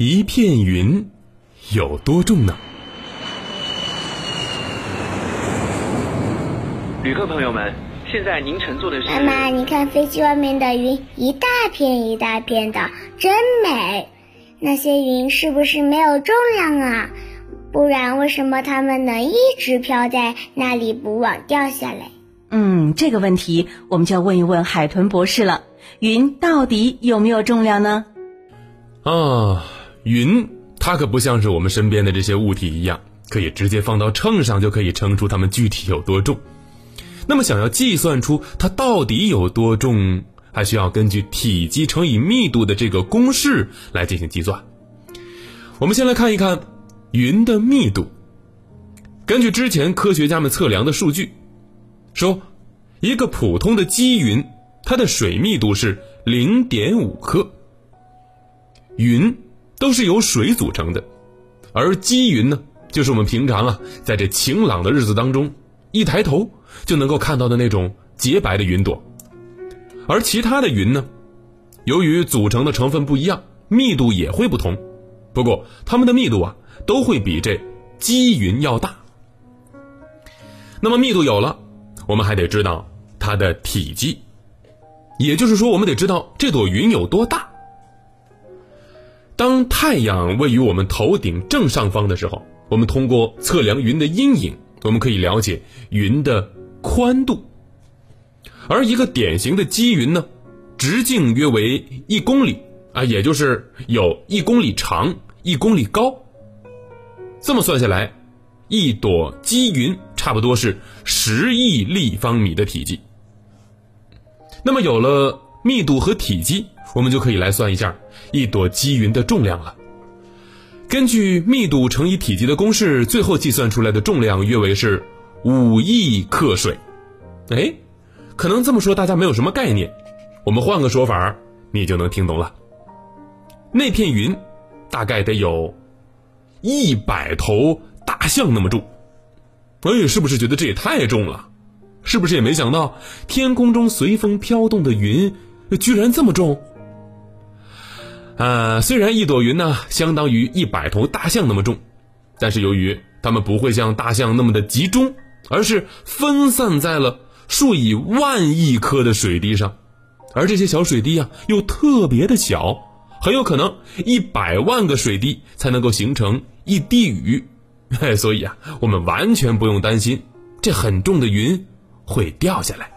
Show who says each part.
Speaker 1: 一片云有多重呢？
Speaker 2: 旅客朋友们，现在您乘坐的是……
Speaker 3: 妈妈，你看飞机外面的云，一大片一大片的，真美。那些云是不是没有重量啊？不然为什么它们能一直飘在那里不往掉下来？
Speaker 4: 嗯，这个问题我们就要问一问海豚博士了。云到底有没有重量呢？
Speaker 1: 啊，云它可不像是我们身边的这些物体一样，可以直接放到秤上就可以称出它们具体有多重。那么，想要计算出它到底有多重，还需要根据体积乘以密度的这个公式来进行计算。我们先来看一看云的密度。根据之前科学家们测量的数据，说一个普通的积云，它的水密度是零点五克。云都是由水组成的，而积云呢，就是我们平常啊，在这晴朗的日子当中，一抬头就能够看到的那种洁白的云朵。而其他的云呢，由于组成的成分不一样，密度也会不同。不过它们的密度啊，都会比这积云要大。那么密度有了，我们还得知道它的体积，也就是说，我们得知道这朵云有多大。当太阳位于我们头顶正上方的时候，我们通过测量云的阴影，我们可以了解云的宽度。而一个典型的积云呢，直径约为一公里啊，也就是有一公里长、一公里高。这么算下来，一朵积云差不多是十亿立方米的体积。那么有了密度和体积。我们就可以来算一下一朵积云的重量了。根据密度乘以体积的公式，最后计算出来的重量约为是五亿克水。哎，可能这么说大家没有什么概念，我们换个说法，你就能听懂了。那片云大概得有一百头大象那么重。哎，是不是觉得这也太重了？是不是也没想到天空中随风飘动的云居然这么重？呃，虽然一朵云呢相当于一百头大象那么重，但是由于它们不会像大象那么的集中，而是分散在了数以万亿颗的水滴上，而这些小水滴啊又特别的小，很有可能一百万个水滴才能够形成一滴雨，所以啊，我们完全不用担心这很重的云会掉下来。